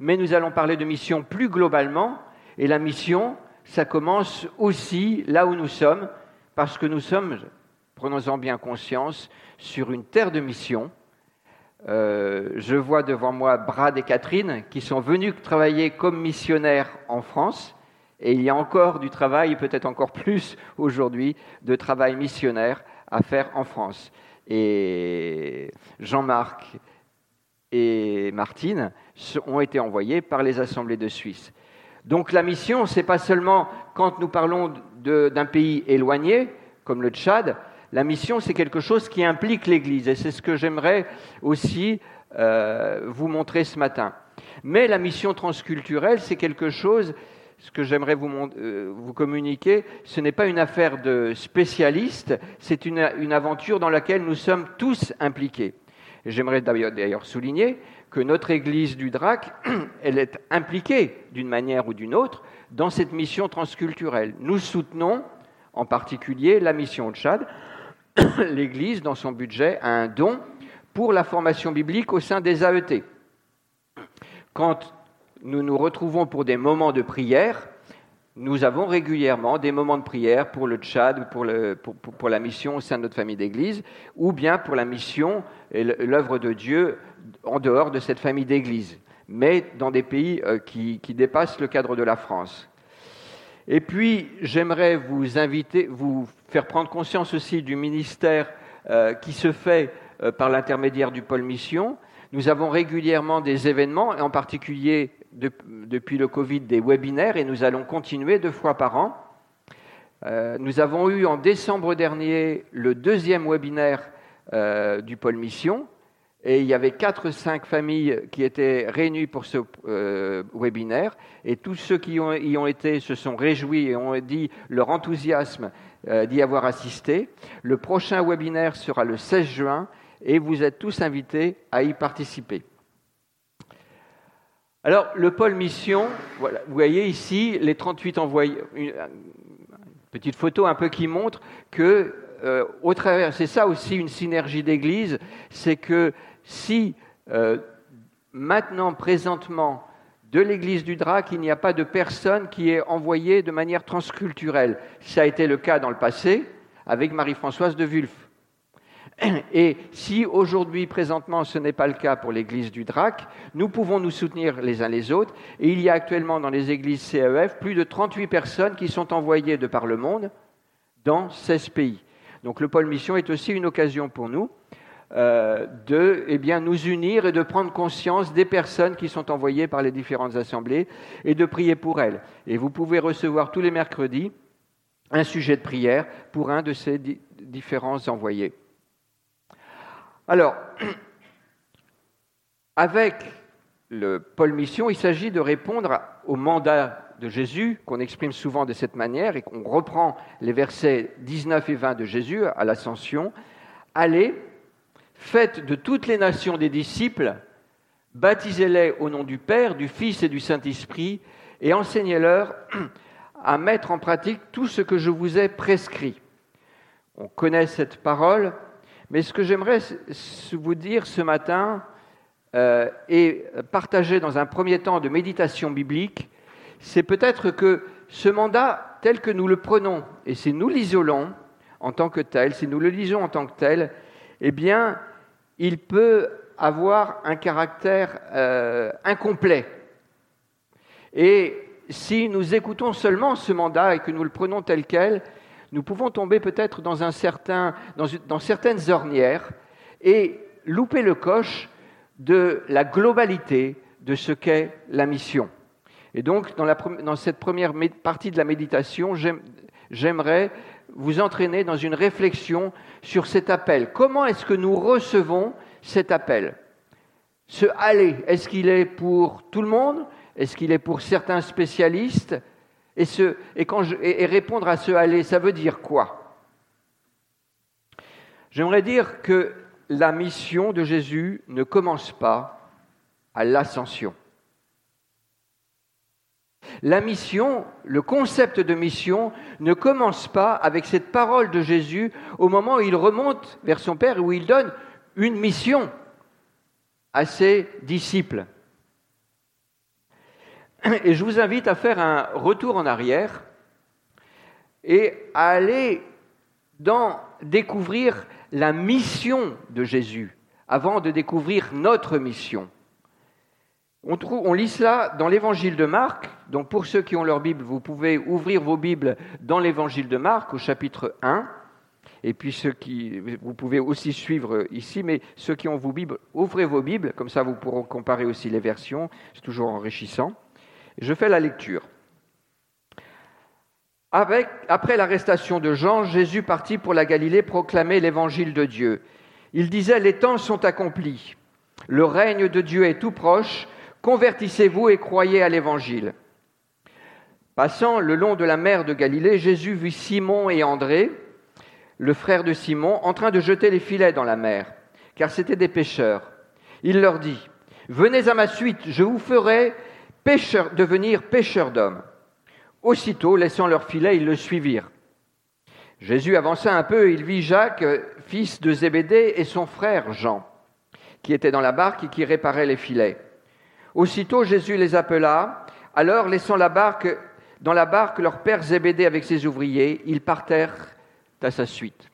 mais nous allons parler de mission plus globalement, et la mission, ça commence aussi là où nous sommes, parce que nous sommes, prenons-en bien conscience, sur une terre de mission. Euh, je vois devant moi Brad et Catherine qui sont venus travailler comme missionnaires en France, et il y a encore du travail, peut-être encore plus aujourd'hui, de travail missionnaire à faire en France. Et Jean-Marc et Martine ont été envoyés par les assemblées de Suisse. Donc la mission, ce n'est pas seulement quand nous parlons d'un pays éloigné, comme le Tchad, la mission, c'est quelque chose qui implique l'Église, et c'est ce que j'aimerais aussi euh, vous montrer ce matin. Mais la mission transculturelle, c'est quelque chose, que j'aimerais vous, euh, vous, communiquer, ce n'est pas une affaire de spécialistes, c'est une aventure dans laquelle nous sommes tous impliqués. J'aimerais d'ailleurs souligner que notre Église du DRAC, elle est impliquée d'une manière ou d'une autre dans cette mission transculturelle. Nous soutenons en particulier la mission au Tchad. L'Église, dans son budget, a un don pour la formation biblique au sein des AET. Quand nous nous retrouvons pour des moments de prière, nous avons régulièrement des moments de prière pour le Tchad ou pour, pour, la mission au sein de notre famille d'Église, ou bien pour la mission et l'œuvre de Dieu en dehors de cette famille d'Église, mais dans des pays euh, qui, qui, dépassent le cadre de la France. Et puis, j'aimerais vous inviter, vous faire prendre conscience aussi du ministère euh, qui se fait euh, par l'intermédiaire du pôle mission. Nous avons régulièrement des événements, et en particulier depuis le Covid des webinaires et nous allons continuer deux fois par an. Euh, nous avons eu en décembre dernier le deuxième webinaire euh, du pôle mission et il y avait quatre cinq familles qui étaient réunies pour ce euh, webinaire et tous ceux qui y ont été se sont réjouis et ont dit leur enthousiasme d'y avoir assisté. Le prochain webinaire sera le 16 juin et vous êtes tous invités à y participer. Alors, le pôle mission, vous voyez ici les 38 envoyés, une, petite photo un peu qui montre que, euh, au travers, c'est ça aussi une synergie d'église, c'est que si euh, maintenant, présentement, de l'église du Drac, il n'y a pas de personne qui est envoyée de manière transculturelle. Ça a été le cas dans le passé avec Marie-Françoise de Wulf. Et si aujourd'hui, présentement, ce n'est pas le cas pour l'église du DRAC, nous pouvons nous soutenir les uns les autres. Et il y a actuellement dans les églises CEF plus de 38 personnes qui sont envoyées de par le monde dans 16 pays. Donc le pôle mission est aussi une occasion pour nous euh, de eh nous unir et de prendre conscience des personnes qui sont envoyées par les différentes assemblées et de prier pour elles. Et vous pouvez recevoir tous les mercredis un sujet de prière pour un de ces différents envoyés. Alors, avec le pôle mission, il s'agit de répondre au mandat de Jésus, qu'on exprime souvent de cette manière, et qu'on reprend les versets 19 et 20 de Jésus à l'ascension. Allez, faites de toutes les nations des disciples, baptisez-les au nom du Père, du Fils et du Saint-Esprit, et enseignez-leur à mettre en pratique tout ce que je vous ai prescrit. On connaît cette parole, mais ce que j'aimerais vous dire ce matin euh, et partager dans un premier temps de méditation biblique, c'est peut-être que ce mandat tel que nous le prenons, et si nous l'isolons en tant que tel, si nous le lisons en tant que tel, eh bien, il peut avoir un caractère euh, incomplet. Et si nous écoutons seulement ce mandat et que nous le prenons tel quel, nous pouvons tomber peut-être dans, un certain, dans, certaines ornières et louper le coche de la globalité de ce qu'est la mission. Et donc, dans, cette première partie de la méditation, j'aimerais vous entraîner dans une réflexion sur cet appel. Comment est-ce que nous recevons cet appel? Ce aller, est-ce qu'il est pour tout le monde? Est-ce qu'il est pour certains spécialistes? Et, répondre à ce aller, ça veut dire quoi? J'aimerais dire que la mission de Jésus ne commence pas à l'ascension. La mission, le concept de mission ne commence pas avec cette parole de Jésus au moment où il remonte vers son Père et où il donne une mission à ses disciples. Et je vous invite à faire un retour en arrière et à aller dans découvrir la mission de Jésus avant de découvrir notre mission. On, trouve, on lit cela dans l'évangile de Marc. Donc pour ceux qui ont leur Bible, vous pouvez ouvrir vos Bibles dans l'évangile de Marc au chapitre 1. Et puis ceux qui, vous pouvez aussi suivre ici, mais ceux qui ont vos Bibles, ouvrez vos Bibles, comme ça vous pourrez comparer aussi les versions, c'est toujours enrichissant. Je fais la lecture. Après l'arrestation de Jean, Jésus partit pour la Galilée proclamer l'évangile de Dieu. Il disait, les temps sont accomplis, le règne de Dieu est tout proche, convertissez-vous et croyez à l'évangile. Passant le long de la mer de Galilée, Jésus vit Simon et André, le frère de Simon, en train de jeter les filets dans la mer, car c'étaient des pêcheurs. Il leur dit, Venez à ma suite, je vous ferai devenir pêcheurs d'hommes. Aussitôt, laissant leur filet, ils le suivirent. Jésus avança un peu et il vit Jacques, fils de Zébédée, et son frère Jean, qui étaient dans la barque et qui réparaient les filets. Aussitôt, Jésus les appela. Alors, laissant la barque, dans la barque leur père Zébédée avec ses ouvriers, ils partèrent à sa suite.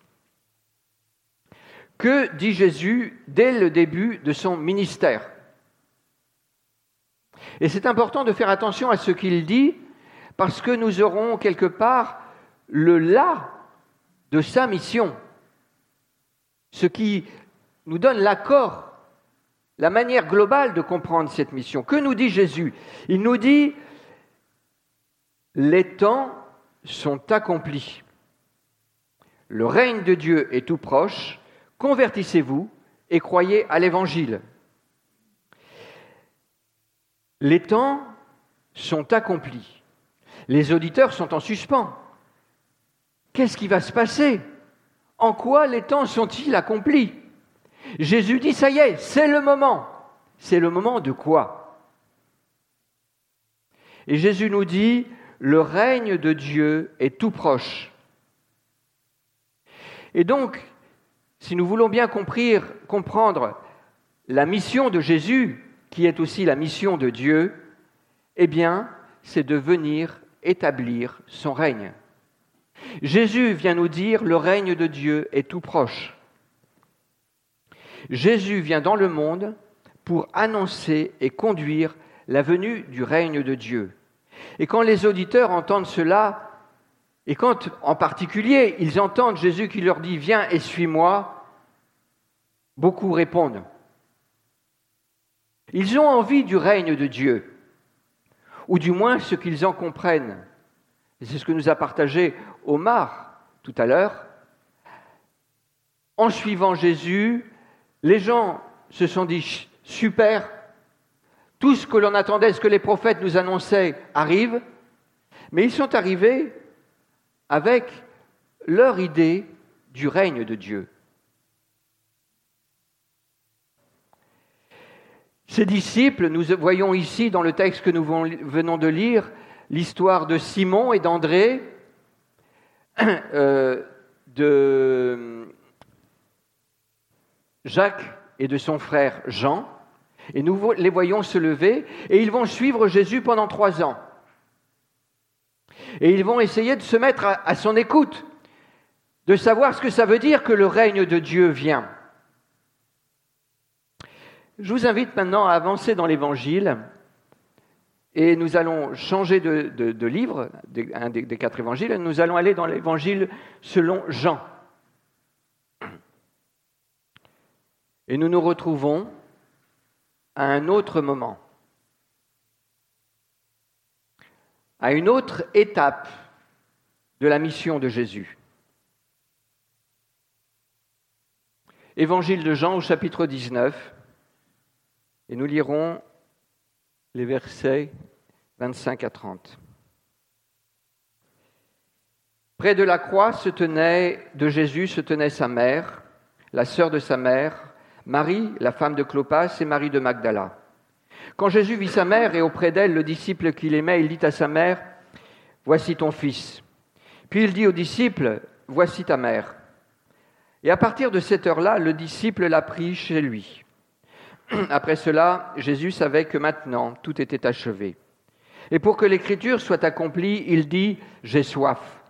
Que dit Jésus dès le début de son ministère? Et c'est important de faire attention à ce qu'il dit parce que nous aurons quelque part le là de sa mission, ce qui nous donne l'accord, la manière globale de comprendre cette mission. Que nous dit Jésus? Il nous dit, les temps sont accomplis, le règne de Dieu est tout proche, convertissez-vous et croyez à l'Évangile. Les temps sont accomplis. Les auditeurs sont en suspens. Qu'est-ce qui va se passer? En quoi les temps sont-ils accomplis? Jésus dit, ça y est, c'est le moment. C'est le moment de quoi? Et Jésus nous dit, le règne de Dieu est tout proche. Et donc, si nous voulons bien comprendre la mission de Jésus, qui est aussi la mission de Dieu, eh bien, c'est de venir établir son règne. Jésus vient nous dire le règne de Dieu est tout proche. Jésus vient dans le monde pour annoncer et conduire la venue du règne de Dieu. Et quand les auditeurs entendent cela, et quand en particulier ils entendent Jésus qui leur dit Viens et suis-moi, beaucoup répondent. Ils ont envie du règne de Dieu ou du moins ce qu'ils en comprennent. Et c'est ce que nous a partagé Omar tout à l'heure. En suivant Jésus, les gens se sont dit super, tout ce que l'on attendait, ce que les prophètes nous annonçaient arrive, mais ils sont arrivés avec leur idée du règne de Dieu. Ces disciples, nous voyons ici dans le texte que nous venons de lire, l'histoire de Simon et d'André, euh, de Jacques et de son frère Jean, et nous les voyons se lever, et ils vont suivre Jésus pendant trois ans. Et ils vont essayer de se mettre à son écoute, de savoir ce que ça veut dire que le règne de Dieu vient. Je vous invite maintenant à avancer dans l'Évangile et nous allons changer de, livre, un des, des, quatre évangiles, et nous allons aller dans l'Évangile selon Jean. Et nous nous retrouvons à un autre moment, à une autre étape de la mission de Jésus. Évangile de Jean au chapitre 19. Et nous lirons les versets 25 à 30. Près de la croix se tenait, de Jésus se tenait sa mère, la sœur de sa mère, Marie, la femme de Clopas, et Marie de Magdala. Quand Jésus vit sa mère et auprès d'elle le disciple qu'il aimait, il dit à sa mère, Voici ton fils. Puis il dit au disciple, Voici ta mère. Et à partir de cette heure-là, le disciple l'a pris chez lui. Après cela, Jésus savait que maintenant tout était achevé. Et pour que l'écriture soit accomplie, il dit J'ai soif.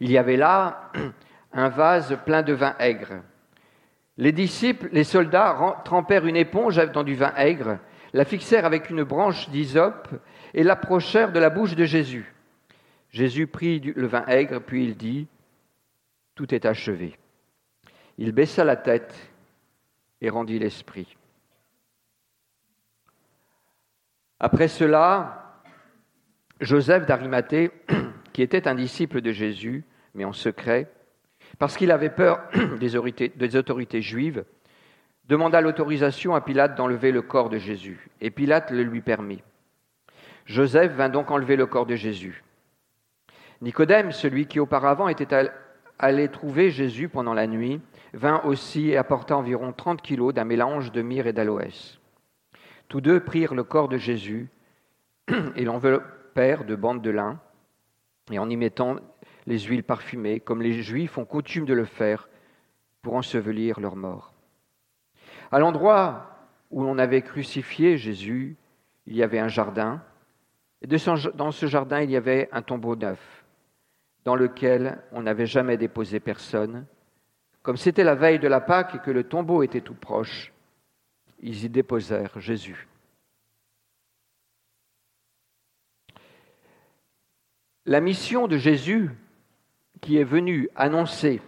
Il y avait là un vase plein de vin aigre. Les disciples, les soldats trempèrent une éponge dans du vin aigre, la fixèrent avec une branche d'hysope et l'approchèrent de la bouche de Jésus. Jésus prit le vin aigre, puis il dit Tout est achevé. Il baissa la tête et rendit l'esprit. Après cela, Joseph d'Arimathée, qui était un disciple de Jésus, mais en secret, parce qu'il avait peur des autorités, juives, demanda l'autorisation à Pilate d'enlever le corps de Jésus, et Pilate le lui permit. Joseph vint donc enlever le corps de Jésus. Nicodème, celui qui auparavant était allé trouver Jésus pendant la nuit, vint aussi et apporta environ trente kilos d'un mélange de myrrhe et d'aloès. Tous deux prirent le corps de Jésus et l'enveloppèrent de bandes de lin, et en y mettant les huiles parfumées, comme les Juifs ont coutume de le faire pour ensevelir leurs morts. À l'endroit où l'on avait crucifié Jésus, il y avait un jardin, et dans ce jardin, il y avait un tombeau neuf, dans lequel on n'avait jamais déposé personne. Comme c'était la veille de la Pâque et que le tombeau était tout proche, ils y déposèrent Jésus. La mission de Jésus qui est venu annoncer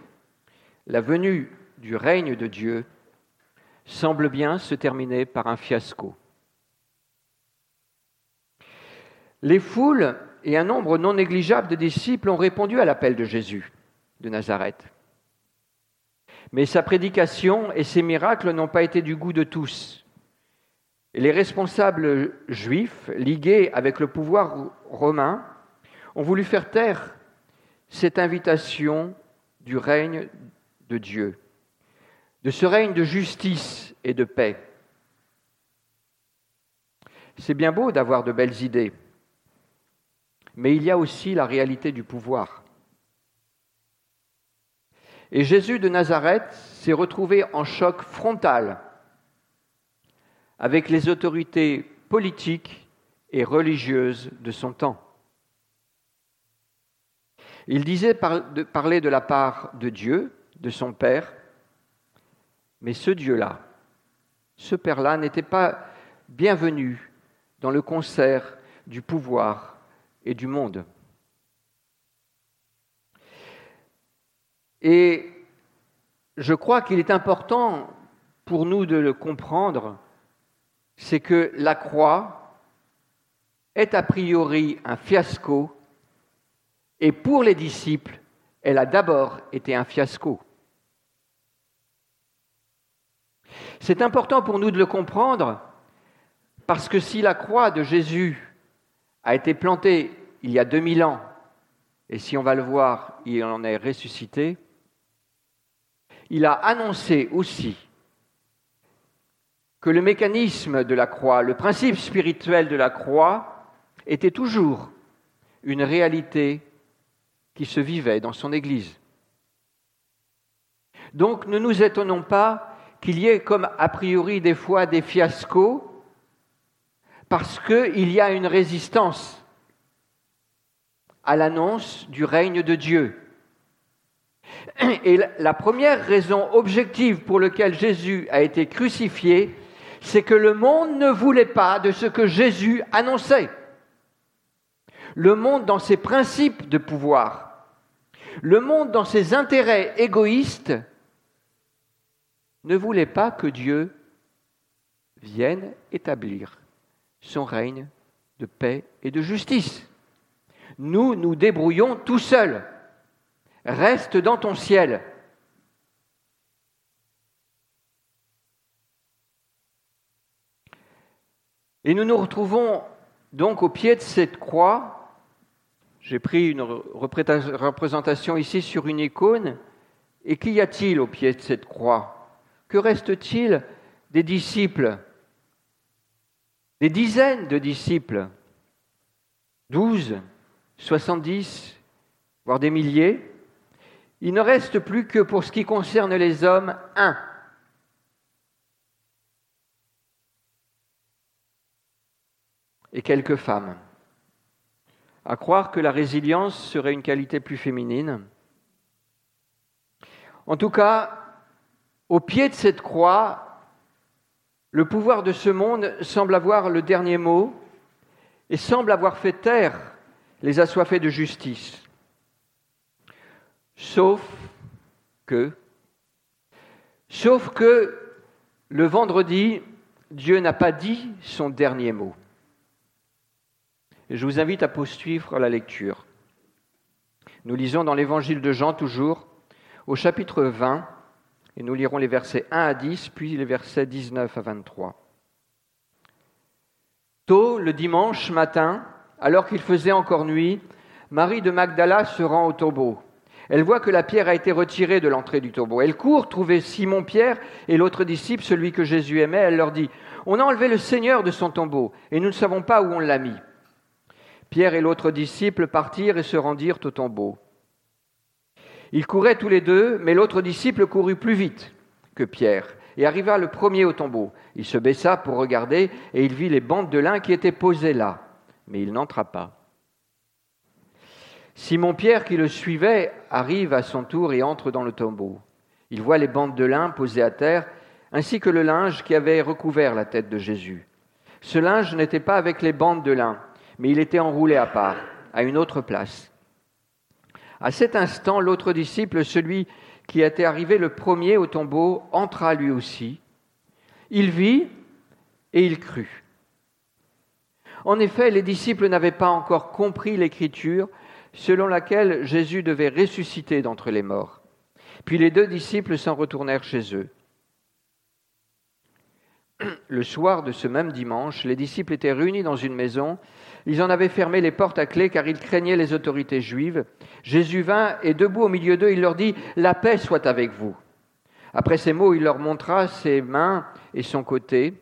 la venue du règne de Dieu semble bien se terminer par un fiasco. Les foules et un nombre non négligeable de disciples ont répondu à l'appel de Jésus de Nazareth. Mais sa prédication et ses miracles n'ont pas été du goût de tous. Et les responsables juifs, ligués avec le pouvoir romain, ont voulu faire taire cette invitation du règne de Dieu, de ce règne de justice et de paix. C'est bien beau d'avoir de belles idées, mais il y a aussi la réalité du pouvoir. Et Jésus de Nazareth s'est retrouvé en choc frontal avec les autorités politiques et religieuses de son temps. Il disait parler de la part de Dieu, de son Père, mais ce Dieu-là, ce Père-là n'était pas bienvenu dans le concert du pouvoir et du monde. Et je crois qu'il est important pour nous de le comprendre, c'est que la croix est a priori un fiasco et pour les disciples, elle a d'abord été un fiasco. C'est important pour nous de le comprendre parce que si la croix de Jésus a été plantée il y a 2000 ans, et si on va le voir, il en est ressuscité, il a annoncé aussi que le mécanisme de la croix, le principe spirituel de la croix, était toujours une réalité qui se vivait dans son Église. Donc ne nous étonnons pas qu'il y ait comme a priori des fois des fiascos parce qu'il y a une résistance à l'annonce du règne de Dieu. Et la première raison objective pour laquelle Jésus a été crucifié, c'est que le monde ne voulait pas de ce que Jésus annonçait. Le monde dans ses principes de pouvoir, le monde, dans ses intérêts égoïstes, ne voulait pas que Dieu vienne établir son règne de paix et de justice. Nous nous débrouillons tout seuls. Reste dans ton ciel. Et nous nous retrouvons donc au pied de cette croix. J'ai pris une représentation ici sur une icône. Et qu'y a-t-il au pied de cette croix? Que reste-t-il des disciples? Des dizaines de disciples. Douze, soixante-dix, voire des milliers Il ne reste plus que pour ce qui concerne les hommes, un. et quelques femmes. À croire que la résilience serait une qualité plus féminine. En tout cas, au pied de cette croix, le pouvoir de ce monde semble avoir le dernier mot et semble avoir fait taire les assoiffés de justice. Sauf que, sauf que le vendredi, Dieu n'a pas dit son dernier mot. Je vous invite à poursuivre la lecture. Nous lisons dans l'évangile de Jean toujours, au chapitre 20, et nous lirons les versets 1 à 10, puis les versets 19 à 23. Tôt, le dimanche matin, alors qu'il faisait encore nuit, Marie de Magdala se rend au tombeau. Elle voit que la pierre a été retirée de l'entrée du tombeau. Elle court trouver Simon Pierre et l'autre disciple, celui que Jésus aimait. Elle leur dit, On a enlevé le Seigneur de son tombeau, et nous ne savons pas où on l'a mis. Pierre et l'autre disciple partirent et se rendirent au tombeau. Ils couraient tous les deux, mais l'autre disciple courut plus vite que Pierre et arriva le premier au tombeau. Il se baissa pour regarder et il vit les bandes de lin qui étaient posées là, mais il n'entra pas. Simon-Pierre, qui le suivait, arrive à son tour et entre dans le tombeau. Il voit les bandes de lin posées à terre, ainsi que le linge qui avait recouvert la tête de Jésus. Ce linge n'était pas avec les bandes de lin, mais il était enroulé à part, à une autre place. À cet instant, l'autre disciple, celui qui était arrivé le premier au tombeau, entra lui aussi. Il vit et il crut. En effet, les disciples n'avaient pas encore compris l'écriture selon laquelle Jésus devait ressusciter d'entre les morts. Puis les deux disciples s'en retournèrent chez eux. Le soir de ce même dimanche, les disciples étaient réunis dans une maison ils en avaient fermé les portes à clé car ils craignaient les autorités juives. Jésus vint et debout au milieu d'eux, il leur dit, La paix soit avec vous. Après ces mots, il leur montra ses mains et son côté.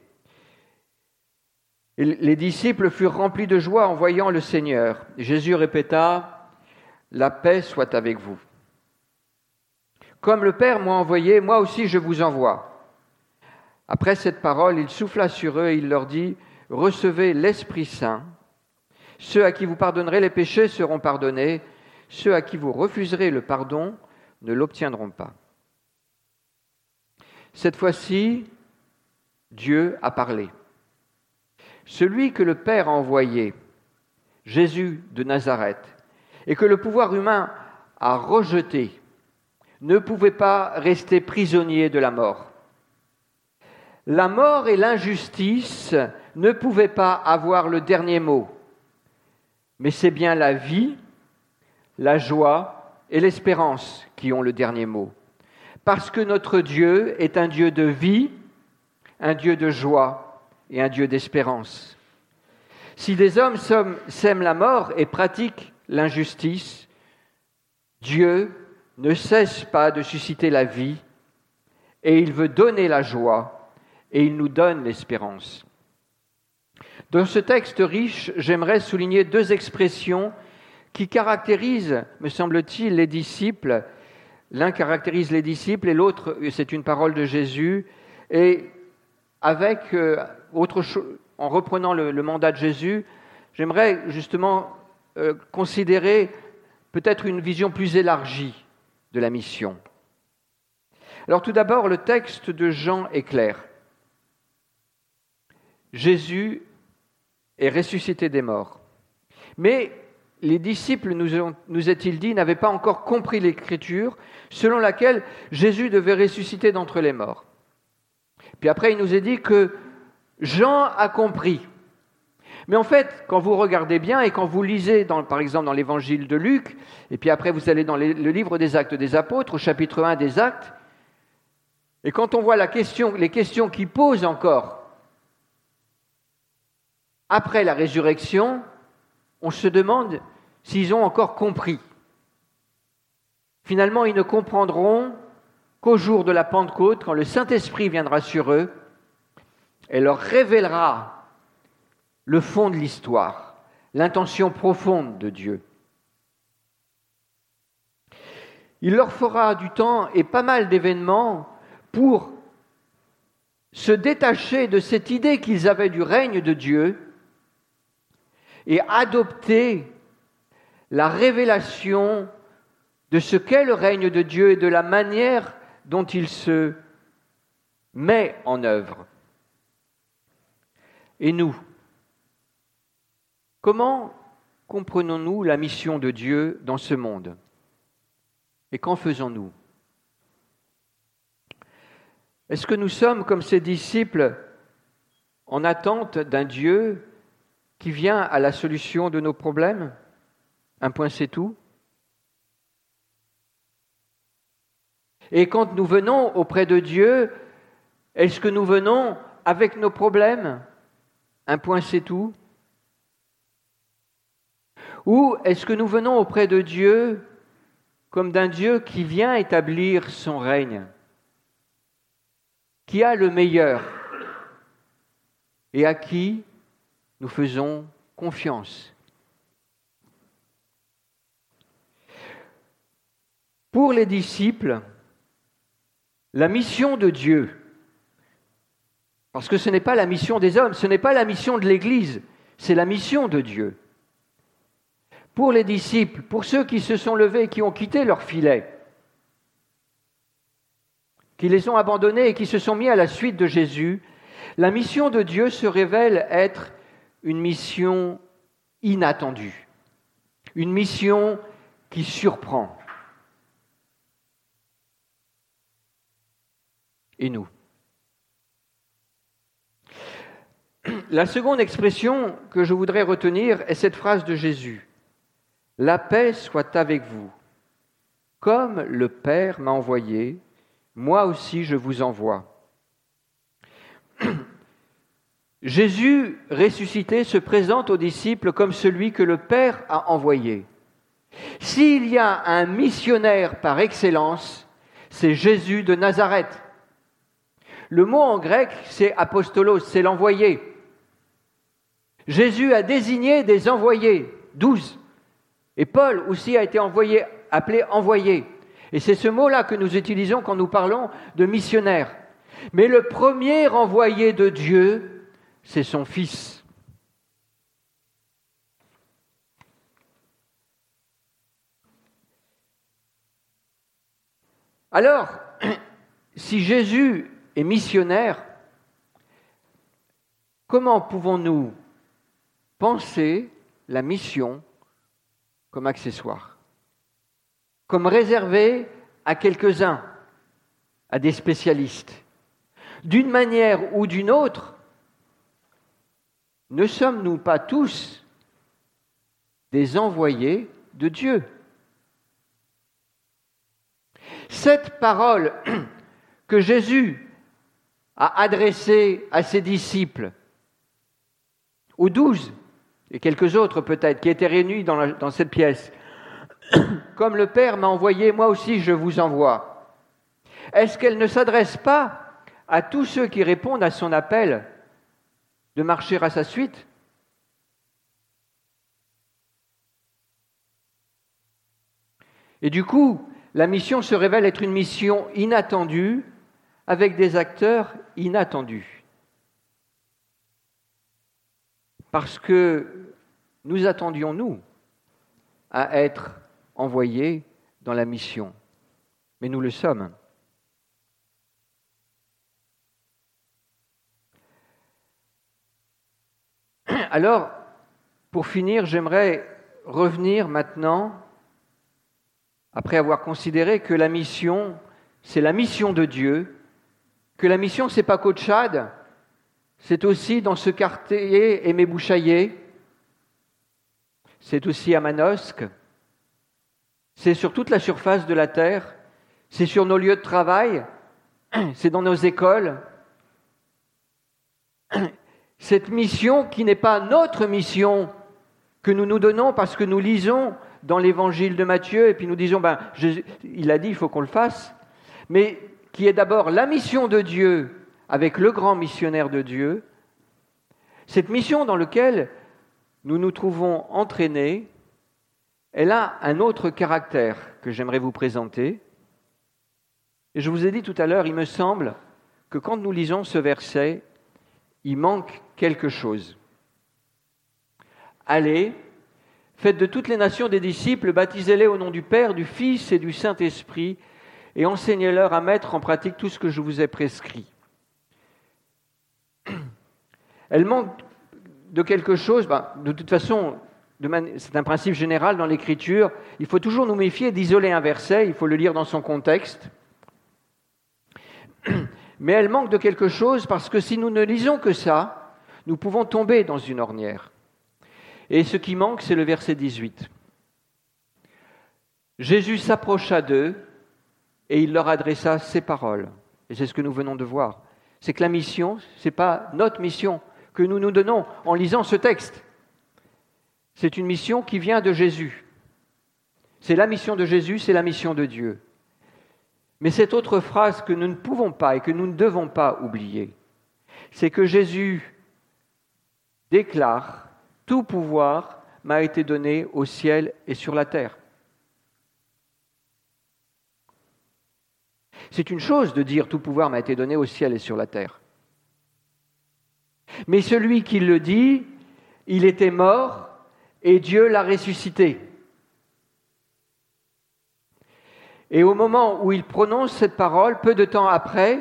les disciples furent remplis de joie en voyant le Seigneur. Jésus répéta, La paix soit avec vous. Comme le Père m'a envoyé, moi aussi je vous envoie. Après cette parole, il souffla sur eux et il leur dit, Recevez l'Esprit Saint. Ceux à qui vous pardonnerez les péchés seront pardonnés, ceux à qui vous refuserez le pardon ne l'obtiendront pas. Cette fois-ci, Dieu a parlé. Celui que le Père a envoyé, Jésus de Nazareth, et que le pouvoir humain a rejeté, ne pouvait pas rester prisonnier de la mort. La mort et l'injustice ne pouvaient pas avoir le dernier mot mais c'est bien la vie, la joie et l'espérance qui ont le dernier mot. Parce que notre Dieu est un Dieu de vie, un Dieu de joie et un Dieu d'espérance. Si des hommes sèment la mort et pratiquent l'injustice, Dieu ne cesse pas de susciter la vie et il veut donner la joie et il nous donne l'espérance. Dans ce texte riche, j'aimerais souligner deux expressions qui caractérisent, me semble-t-il, les disciples. L'un caractérise les disciples et l'autre, c'est une parole de Jésus. Et avec euh, autre en reprenant le, mandat de Jésus, j'aimerais justement euh, considérer peut-être une vision plus élargie de la mission. Alors tout d'abord, le texte de Jean est clair. Jésus est ressuscité des morts. Mais les disciples, nous, nous est-il dit, n'avaient pas encore compris l'écriture selon laquelle Jésus devait ressusciter d'entre les morts. Puis après, il nous est dit que Jean a compris. Mais en fait, quand vous regardez bien et quand vous lisez, par exemple, dans l'évangile de Luc, et puis après vous allez dans le livre des actes des apôtres, au chapitre 1 des actes, et quand on voit les questions qu'il pose encore après la résurrection, on se demande s'ils ont encore compris. Finalement, ils ne comprendront qu'au jour de la Pentecôte, quand le Saint-Esprit viendra sur eux et leur révélera le fond de l'histoire, l'intention profonde de Dieu. Il leur fera du temps et pas mal d'événements pour se détacher de cette idée qu'ils avaient du règne de Dieu et adopter la révélation de ce qu'est le règne de Dieu et de la manière dont il se met en œuvre. Et nous, comment comprenons-nous la mission de Dieu dans ce monde? Et qu'en faisons-nous? Est-ce que nous sommes comme ses disciples en attente d'un Dieu qui vient à la solution de nos problèmes? Un point c'est tout. Et quand nous venons auprès de Dieu, est-ce que nous venons avec nos problèmes? Un point c'est tout Ou est-ce que nous venons auprès de Dieu comme d'un Dieu qui vient établir son règne, qui a le meilleur et à qui nous faisons confiance? Pour les disciples, la mission de Dieu, parce que ce n'est pas la mission des hommes, ce n'est pas la mission de l'Église, c'est la mission de Dieu. Pour les disciples, pour ceux qui se sont levés, qui ont quitté leur filet, qui les ont abandonnés et qui se sont mis à la suite de Jésus, la mission de Dieu se révèle être une mission inattendue, une mission qui surprend. et nous. La seconde expression que je voudrais retenir est cette phrase de Jésus. La paix soit avec vous. Comme le Père m'a envoyé, moi aussi je vous envoie. Jésus ressuscité se présente aux disciples comme celui que le Père a envoyé. S'il y a un missionnaire par excellence, c'est Jésus de Nazareth. Le mot en grec, c'est apostolos, c'est l'envoyé. Jésus a désigné des envoyés, douze. Et Paul aussi a été appelé envoyé. Et c'est ce mot-là que nous utilisons quand nous parlons de missionnaire. Mais le premier envoyé de Dieu, c'est son Fils. Alors, si Jésus et missionnaire, comment pouvons-nous penser la mission comme accessoire, comme réservé à quelques-uns, à des spécialistes. D'une manière ou d'une autre, ne sommes-nous pas tous des envoyés de Dieu? Cette parole que Jésus a adressé à ses disciples, aux douze, et quelques autres peut-être, qui étaient réunis dans, cette pièce. Comme le Père m'a envoyé, moi aussi je vous envoie. Est-ce qu'elle ne s'adresse pas à tous ceux qui répondent à son appel de marcher à sa suite? Et du coup, la mission se révèle être une mission inattendue, avec des acteurs inattendus. Parce que nous attendions, nous, à être envoyés dans la mission. Mais nous le sommes. Alors, pour finir, j'aimerais revenir maintenant, après avoir considéré que la mission, c'est la mission de Dieu, que la mission, c'est pas qu'au Tchad, c'est aussi dans ce quartier aimé Bouchaillé, c'est aussi à Manosque, c'est sur toute la surface de la terre, c'est sur nos lieux de travail, c'est dans nos écoles. Cette mission qui n'est pas notre mission que nous nous donnons parce que nous lisons dans l'évangile de Matthieu et puis nous disons, ben, il a dit, il faut qu'on le fasse, mais qui est d'abord la mission de Dieu avec le grand missionnaire de Dieu, cette mission dans laquelle nous nous trouvons entraînés, elle a un autre caractère que j'aimerais vous présenter. Je vous ai dit tout à l'heure, il me semble que quand nous lisons ce verset, il manque quelque chose. Allez, faites de toutes les nations des disciples, baptisez-les au nom du Père, du Fils et du Saint-Esprit, et enseignez-leur à mettre en pratique tout ce que je vous ai prescrit. Elle manque de quelque chose, ben, de toute façon, c'est un principe général dans l'écriture, il faut toujours nous méfier d'isoler un verset, il faut le lire dans son contexte. Mais elle manque de quelque chose parce que si nous ne lisons que ça, nous pouvons tomber dans une ornière. Et ce qui manque, c'est le verset 18. Jésus s'approcha d'eux et il leur adressa ces paroles. Et c'est ce que nous venons de voir. C'est que la mission, ce n'est pas notre mission que nous nous donnons en lisant ce texte. C'est une mission qui vient de Jésus. C'est la mission de Jésus, c'est la mission de Dieu. Mais cette autre phrase que nous ne pouvons pas et que nous ne devons pas oublier, c'est que Jésus déclare, Tout pouvoir m'a été donné au ciel et sur la terre. C'est une chose de dire Tout pouvoir m'a été donné au ciel et sur la terre. Mais celui qui le dit, il était mort et Dieu l'a ressuscité. Et au moment où il prononce cette parole, peu de temps après,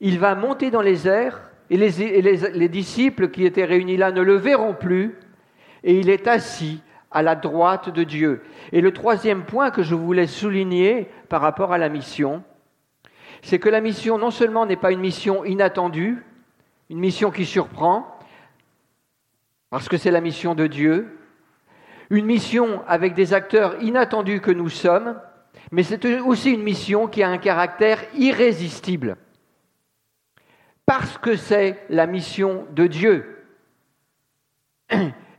il va monter dans les airs et les, disciples qui étaient réunis là ne le verront plus et il est assis à la droite de Dieu. Et le troisième point que je voulais souligner par rapport à la mission, c'est que la mission non seulement n'est pas une mission inattendue, une mission qui surprend, parce que c'est la mission de Dieu, une mission avec des acteurs inattendus que nous sommes, mais c'est aussi une mission qui a un caractère irrésistible. Parce que c'est la mission de Dieu.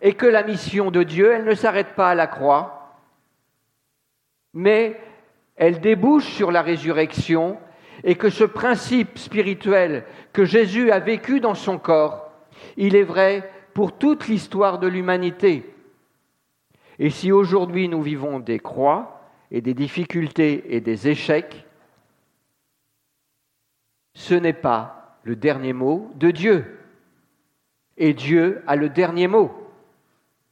Et que la mission de Dieu, elle ne s'arrête pas à la croix, mais elle débouche sur la résurrection et que ce principe spirituel que Jésus a vécu dans son corps, il est vrai pour toute l'histoire de l'humanité. Et si aujourd'hui nous vivons des croix, et des difficultés et des échecs, ce n'est pas le dernier mot de Dieu. Et Dieu a le dernier mot.